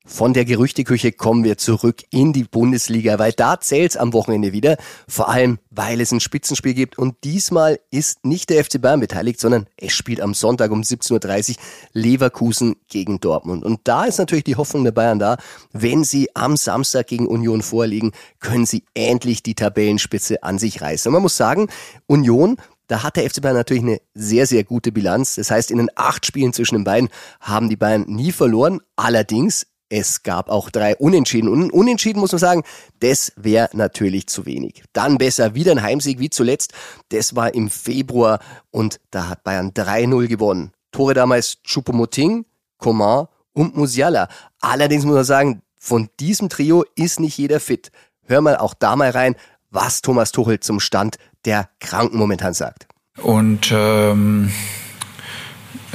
Von der Gerüchteküche kommen wir zurück in die Bundesliga, weil da zählt's am Wochenende wieder. Vor allem, weil es ein Spitzenspiel gibt. Und diesmal ist nicht der FC Bayern beteiligt, sondern es spielt am Sonntag um 17.30 Uhr Leverkusen gegen Dortmund. Und da ist natürlich die Hoffnung der Bayern da. Wenn sie am Samstag gegen Union vorliegen, können sie endlich die Tabellenspitze an sich reißen. Und man muss sagen, Union da hat der FC Bayern natürlich eine sehr, sehr gute Bilanz. Das heißt, in den acht Spielen zwischen den beiden haben die Bayern nie verloren. Allerdings es gab auch drei Unentschieden. Und Unentschieden muss man sagen, das wäre natürlich zu wenig. Dann besser wieder ein Heimsieg wie zuletzt. Das war im Februar und da hat Bayern 3-0 gewonnen. Tore damals Choupo-Moting, Coman und Musiala. Allerdings muss man sagen, von diesem Trio ist nicht jeder fit. Hör mal auch da mal rein, was Thomas Tuchel zum Stand der Kranken momentan sagt.
Und ähm,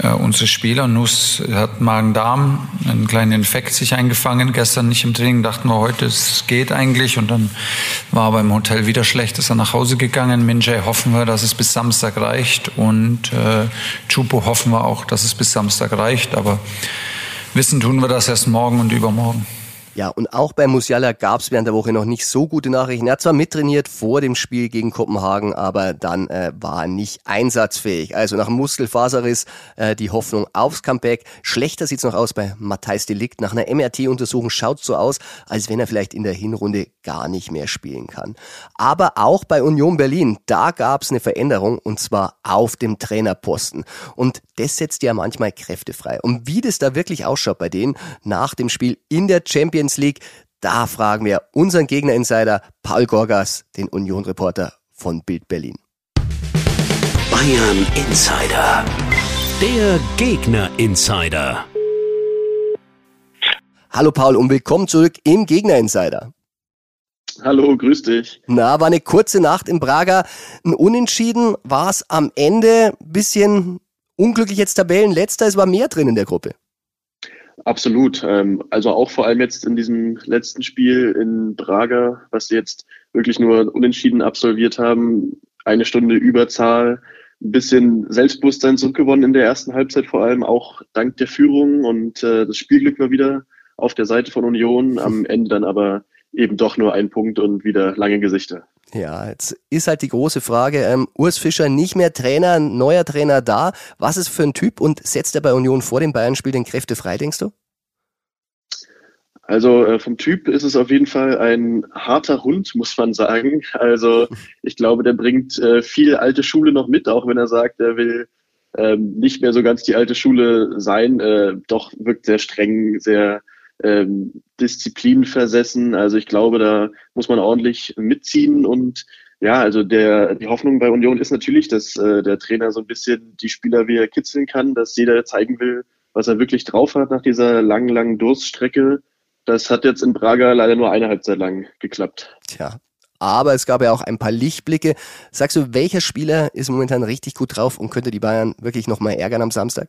äh, unsere Spieler. Nuss hat Magen-Darm, einen kleinen Infekt sich eingefangen. Gestern nicht im Training, dachten wir heute, es geht eigentlich. Und dann war aber im Hotel wieder schlecht, ist er nach Hause gegangen. Minjay hoffen wir, dass es bis Samstag reicht. Und äh, Chupo hoffen wir auch, dass es bis Samstag reicht. Aber wissen tun wir das erst morgen und übermorgen.
Ja, und auch bei Musiala gab es während der Woche noch nicht so gute Nachrichten. Er hat zwar mittrainiert vor dem Spiel gegen Kopenhagen, aber dann äh, war er nicht einsatzfähig. Also nach Muskelfaserriss äh, die Hoffnung aufs Comeback. Schlechter sieht's noch aus bei Matthijs Delikt. Nach einer MRT-Untersuchung schaut's so aus, als wenn er vielleicht in der Hinrunde gar nicht mehr spielen kann. Aber auch bei Union Berlin, da gab's eine Veränderung und zwar auf dem Trainerposten. Und das setzt ja manchmal Kräfte frei. Und wie das da wirklich ausschaut bei denen nach dem Spiel in der Champions League. Da fragen wir unseren Gegner-Insider Paul Gorgas, den Union-Reporter von Bild Berlin.
Bayern Insider. Der Gegner-Insider.
Hallo Paul und willkommen zurück im Gegner-Insider.
Hallo, grüß dich.
Na, war eine kurze Nacht in Braga. Ein Unentschieden war es am Ende. Bisschen unglücklich jetzt Tabellenletzter. Es war mehr drin in der Gruppe.
Absolut. Ähm, also auch vor allem jetzt in diesem letzten Spiel in Braga, was sie jetzt wirklich nur unentschieden absolviert haben, eine Stunde Überzahl, ein bisschen Selbstbewusstsein zurückgewonnen in der ersten Halbzeit, vor allem auch dank der Führung und äh, das Spielglück war wieder auf der Seite von Union, am Ende dann aber eben doch nur ein Punkt und wieder lange Gesichter.
Ja, jetzt ist halt die große Frage, ähm, Urs Fischer nicht mehr Trainer, neuer Trainer da. Was ist für ein Typ und setzt er bei Union vor dem Bayern-Spiel den Kräfte frei, denkst du?
Also äh, vom Typ ist es auf jeden Fall ein harter Hund, muss man sagen. Also ich glaube, der bringt äh, viel alte Schule noch mit, auch wenn er sagt, er will ähm, nicht mehr so ganz die alte Schule sein. Äh, doch wirkt sehr streng, sehr ähm, Disziplin versessen. Also ich glaube, da muss man ordentlich mitziehen und ja, also der, die Hoffnung bei Union ist natürlich, dass äh, der Trainer so ein bisschen die Spieler wieder kitzeln kann, dass jeder zeigen will, was er wirklich drauf hat nach dieser langen, langen Durststrecke. Das hat jetzt in Braga leider nur eine Halbzeit lang geklappt.
Tja, aber es gab ja auch ein paar Lichtblicke. Sagst du, welcher Spieler ist momentan richtig gut drauf und könnte die Bayern wirklich nochmal ärgern am Samstag?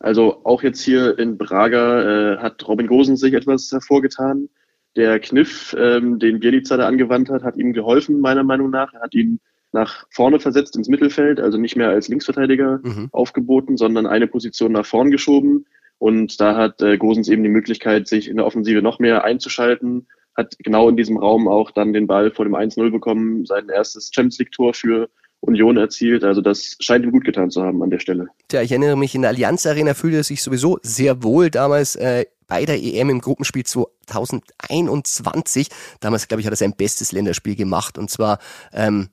Also auch jetzt hier in Braga äh, hat Robin Gosens sich etwas hervorgetan. Der Kniff, ähm, den Bielica da angewandt hat, hat ihm geholfen, meiner Meinung nach. Er hat ihn nach vorne versetzt ins Mittelfeld, also nicht mehr als Linksverteidiger mhm. aufgeboten, sondern eine Position nach vorn geschoben. Und da hat äh, Gosens eben die Möglichkeit, sich in der Offensive noch mehr einzuschalten, hat genau in diesem Raum auch dann den Ball vor dem 1-0 bekommen, sein erstes Champions League-Tor für Union erzielt. Also das scheint ihm gut getan zu haben an der Stelle.
Tja, ich erinnere mich, in der Allianz Arena fühlte er sich sowieso sehr wohl damals äh, bei der EM im Gruppenspiel 2021. Damals, glaube ich, hat er sein bestes Länderspiel gemacht und zwar ähm,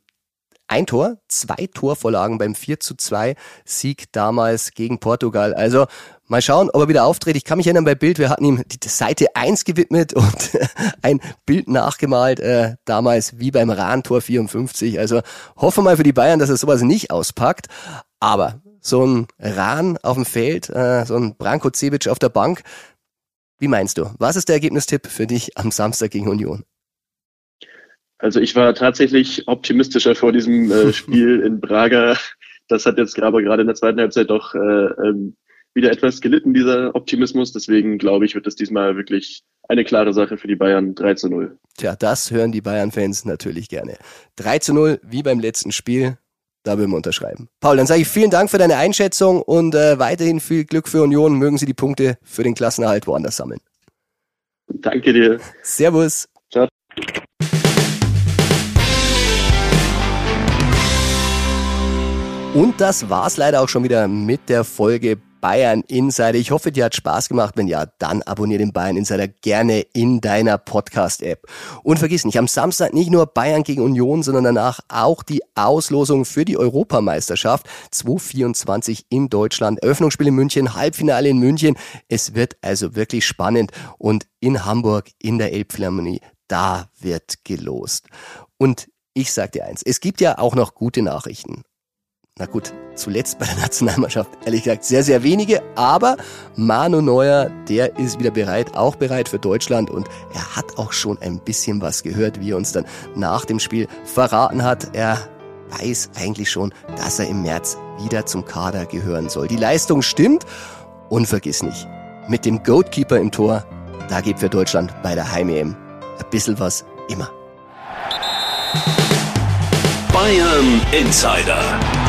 ein Tor, zwei Torvorlagen beim 4 zu 2 Sieg damals gegen Portugal. Also mal schauen, ob er wieder auftritt. Ich kann mich erinnern bei Bild, wir hatten ihm die Seite 1 gewidmet und ein Bild nachgemalt, äh, damals wie beim Rahn-Tor 54. Also hoffe mal für die Bayern, dass er sowas nicht auspackt. Aber so ein Rahn auf dem Feld, äh, so ein Branko Cevic auf der Bank, wie meinst du? Was ist der Ergebnistipp für dich am Samstag gegen Union?
Also ich war tatsächlich optimistischer vor diesem äh, Spiel in Braga. Das hat jetzt aber gerade in der zweiten Halbzeit doch äh, ähm, wieder etwas gelitten, dieser Optimismus. Deswegen glaube ich, wird es diesmal wirklich eine klare Sache für die Bayern 3 zu 0.
Tja, das hören die Bayern-Fans natürlich gerne. 3 zu 0, wie beim letzten Spiel. Da würden wir unterschreiben. Paul, dann sage ich vielen Dank für deine Einschätzung und äh, weiterhin viel Glück für Union. Mögen sie die Punkte für den Klassenerhalt woanders sammeln.
Danke dir.
Servus. Und das war's leider auch schon wieder mit der Folge Bayern Insider. Ich hoffe, dir hat Spaß gemacht. Wenn ja, dann abonniere den Bayern Insider gerne in deiner Podcast-App. Und vergiss nicht, am Samstag nicht nur Bayern gegen Union, sondern danach auch die Auslosung für die Europameisterschaft 2024 in Deutschland. Eröffnungsspiel in München, Halbfinale in München. Es wird also wirklich spannend. Und in Hamburg in der Elbphilharmonie, da wird gelost. Und ich sag dir eins, es gibt ja auch noch gute Nachrichten. Na gut, zuletzt bei der Nationalmannschaft ehrlich gesagt sehr, sehr wenige, aber Manu Neuer, der ist wieder bereit, auch bereit für Deutschland und er hat auch schon ein bisschen was gehört, wie er uns dann nach dem Spiel verraten hat. Er weiß eigentlich schon, dass er im März wieder zum Kader gehören soll. Die Leistung stimmt und vergiss nicht, mit dem Goatkeeper im Tor, da gibt für Deutschland bei der Heim-EM ein bisschen was immer.
Bayern Insider,